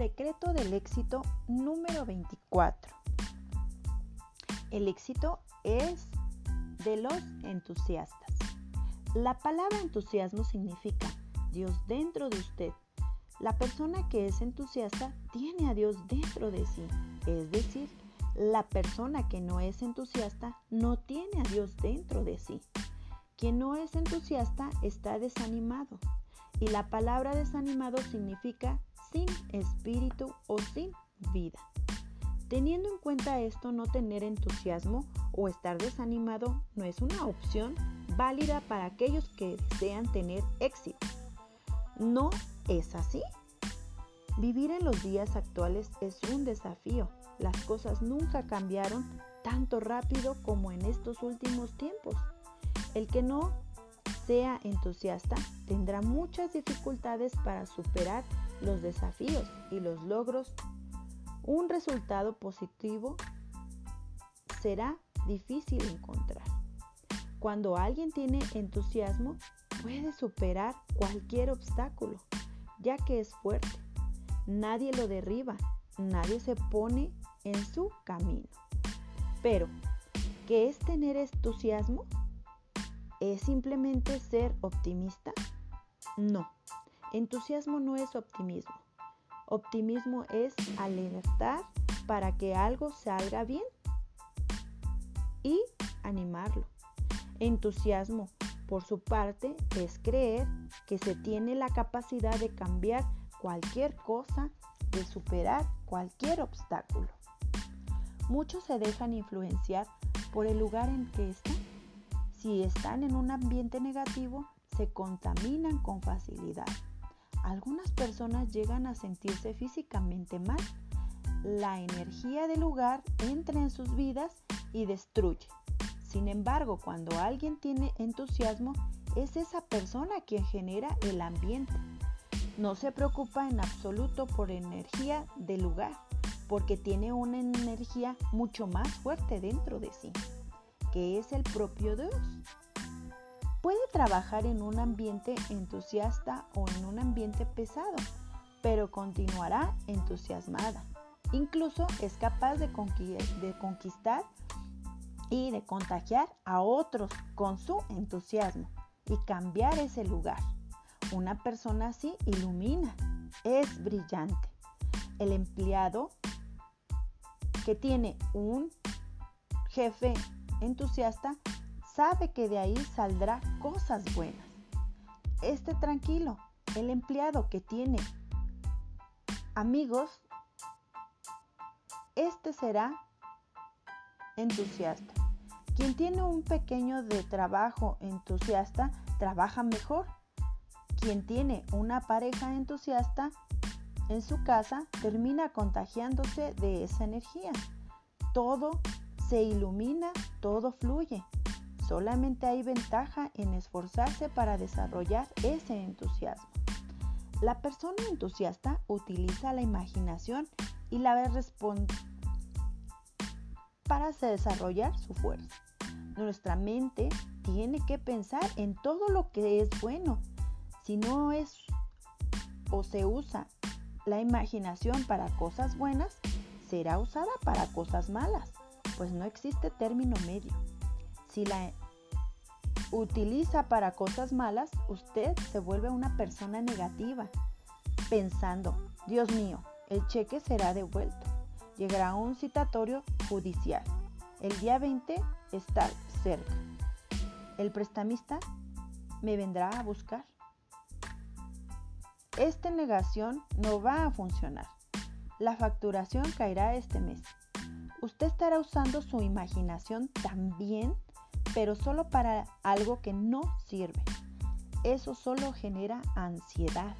secreto del éxito número 24. El éxito es de los entusiastas. La palabra entusiasmo significa Dios dentro de usted. La persona que es entusiasta tiene a Dios dentro de sí. Es decir, la persona que no es entusiasta no tiene a Dios dentro de sí. Quien no es entusiasta está desanimado. Y la palabra desanimado significa sin espíritu o sin vida. Teniendo en cuenta esto, no tener entusiasmo o estar desanimado no es una opción válida para aquellos que desean tener éxito. No es así. Vivir en los días actuales es un desafío. Las cosas nunca cambiaron tanto rápido como en estos últimos tiempos. El que no sea entusiasta tendrá muchas dificultades para superar los desafíos y los logros. Un resultado positivo será difícil encontrar. Cuando alguien tiene entusiasmo, puede superar cualquier obstáculo, ya que es fuerte. Nadie lo derriba, nadie se pone en su camino. Pero, ¿qué es tener entusiasmo? ¿Es simplemente ser optimista? No, entusiasmo no es optimismo. Optimismo es alertar para que algo salga bien y animarlo. Entusiasmo, por su parte, es creer que se tiene la capacidad de cambiar cualquier cosa, de superar cualquier obstáculo. Muchos se dejan influenciar por el lugar en que están. Si están en un ambiente negativo, se contaminan con facilidad. Algunas personas llegan a sentirse físicamente mal. La energía del lugar entra en sus vidas y destruye. Sin embargo, cuando alguien tiene entusiasmo, es esa persona quien genera el ambiente. No se preocupa en absoluto por energía del lugar, porque tiene una energía mucho más fuerte dentro de sí, que es el propio Dios. Puede trabajar en un ambiente entusiasta o en un ambiente pesado, pero continuará entusiasmada. Incluso es capaz de, conquistar y de contagiar a otros con su entusiasmo y cambiar ese lugar. Una persona así ilumina, es brillante. El empleado que tiene un jefe entusiasta sabe que de ahí saldrá cosas buenas. Este tranquilo, el empleado que tiene amigos, este será entusiasta. Quien tiene un pequeño de trabajo entusiasta, trabaja mejor. Quien tiene una pareja entusiasta en su casa, termina contagiándose de esa energía. Todo se ilumina, todo fluye. Solamente hay ventaja en esforzarse para desarrollar ese entusiasmo. La persona entusiasta utiliza la imaginación y la responde para desarrollar su fuerza. Nuestra mente tiene que pensar en todo lo que es bueno. Si no es o se usa la imaginación para cosas buenas, será usada para cosas malas, pues no existe término medio. Si la utiliza para cosas malas, usted se vuelve una persona negativa, pensando, Dios mío, el cheque será devuelto llegará un citatorio judicial. El día 20 está cerca. El prestamista me vendrá a buscar. Esta negación no va a funcionar. La facturación caerá este mes. Usted estará usando su imaginación también, pero solo para algo que no sirve. Eso solo genera ansiedad.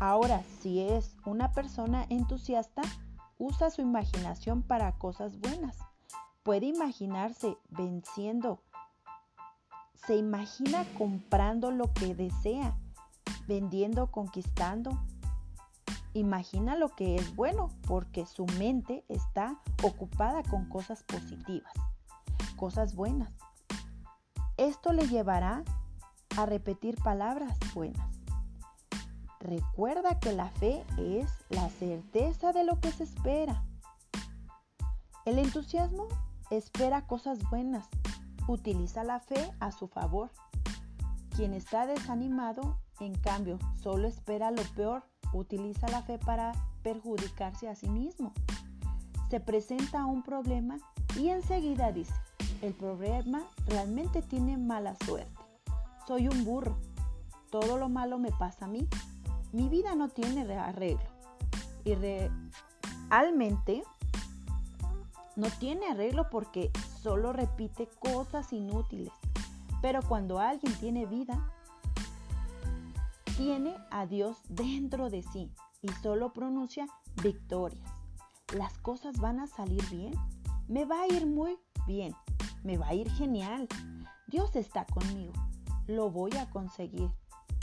Ahora, si es una persona entusiasta, usa su imaginación para cosas buenas. Puede imaginarse venciendo. Se imagina comprando lo que desea, vendiendo, conquistando. Imagina lo que es bueno porque su mente está ocupada con cosas positivas, cosas buenas. Esto le llevará a repetir palabras buenas. Recuerda que la fe es la certeza de lo que se espera. El entusiasmo espera cosas buenas, utiliza la fe a su favor. Quien está desanimado, en cambio, solo espera lo peor, utiliza la fe para perjudicarse a sí mismo. Se presenta un problema y enseguida dice, el problema realmente tiene mala suerte. Soy un burro. Todo lo malo me pasa a mí. Mi vida no tiene arreglo. Y realmente no tiene arreglo porque solo repite cosas inútiles. Pero cuando alguien tiene vida, tiene a Dios dentro de sí y solo pronuncia victorias. Las cosas van a salir bien. Me va a ir muy bien. Me va a ir genial. Dios está conmigo. Lo voy a conseguir.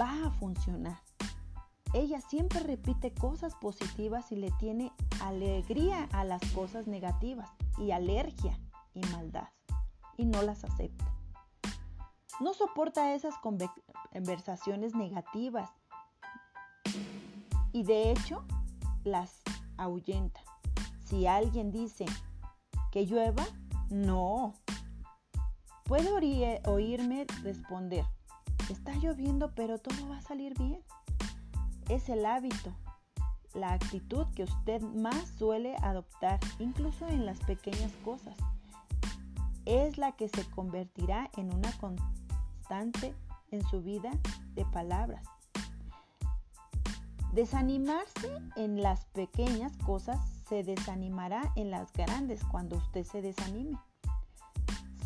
Va a funcionar. Ella siempre repite cosas positivas y le tiene alegría a las cosas negativas y alergia y maldad y no las acepta. No soporta esas conversaciones negativas y de hecho las ahuyenta. Si alguien dice que llueva, no. Puede oírme responder, está lloviendo pero todo va a salir bien es el hábito, la actitud que usted más suele adoptar, incluso en las pequeñas cosas. Es la que se convertirá en una constante en su vida de palabras. Desanimarse en las pequeñas cosas se desanimará en las grandes cuando usted se desanime.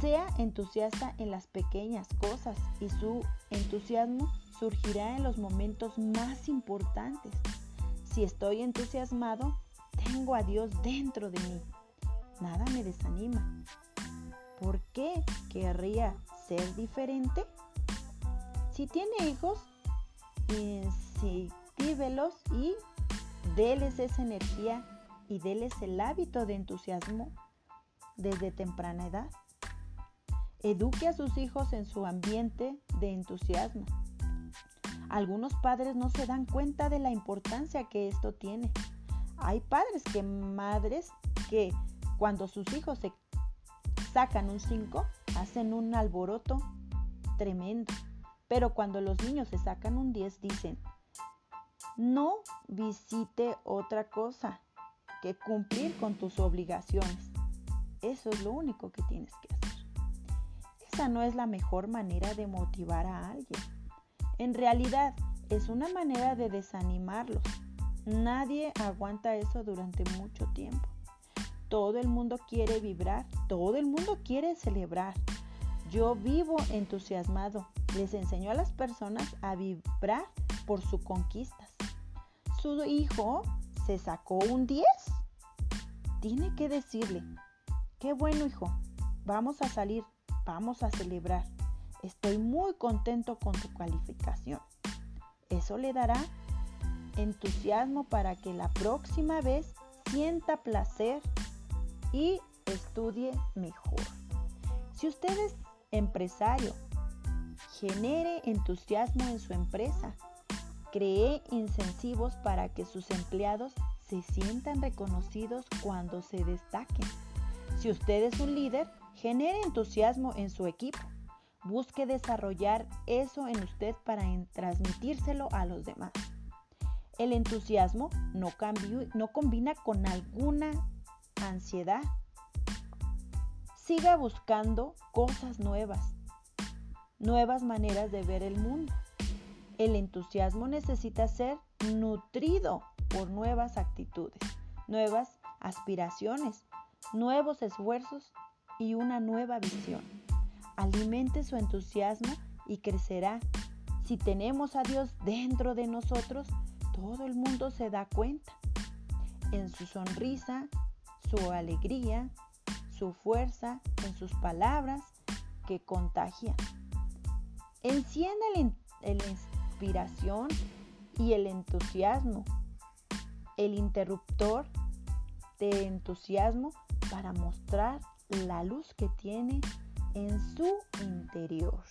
Sea entusiasta en las pequeñas cosas y su entusiasmo surgirá en los momentos más importantes. Si estoy entusiasmado, tengo a Dios dentro de mí. Nada me desanima. ¿Por qué querría ser diferente? Si tiene hijos, incentívelos y déles esa energía y déles el hábito de entusiasmo desde temprana edad. Eduque a sus hijos en su ambiente de entusiasmo. Algunos padres no se dan cuenta de la importancia que esto tiene. Hay padres que madres que cuando sus hijos se sacan un 5 hacen un alboroto tremendo. Pero cuando los niños se sacan un 10 dicen, no visite otra cosa que cumplir con tus obligaciones. Eso es lo único que tienes que hacer. No es la mejor manera de motivar a alguien. En realidad es una manera de desanimarlos. Nadie aguanta eso durante mucho tiempo. Todo el mundo quiere vibrar, todo el mundo quiere celebrar. Yo vivo entusiasmado. Les enseño a las personas a vibrar por sus conquistas. Su hijo se sacó un 10. Tiene que decirle, qué bueno hijo, vamos a salir, vamos a celebrar. Estoy muy contento con tu calificación. Eso le dará entusiasmo para que la próxima vez sienta placer y estudie mejor. Si usted es empresario, genere entusiasmo en su empresa. Cree incentivos para que sus empleados se sientan reconocidos cuando se destaquen. Si usted es un líder, genere entusiasmo en su equipo. Busque desarrollar eso en usted para transmitírselo a los demás. El entusiasmo no, no combina con alguna ansiedad. Siga buscando cosas nuevas, nuevas maneras de ver el mundo. El entusiasmo necesita ser nutrido por nuevas actitudes, nuevas aspiraciones, nuevos esfuerzos y una nueva visión alimente su entusiasmo y crecerá. Si tenemos a Dios dentro de nosotros, todo el mundo se da cuenta. En su sonrisa, su alegría, su fuerza, en sus palabras que contagian. Encienda la inspiración y el entusiasmo, el interruptor de entusiasmo para mostrar la luz que tiene en su interior.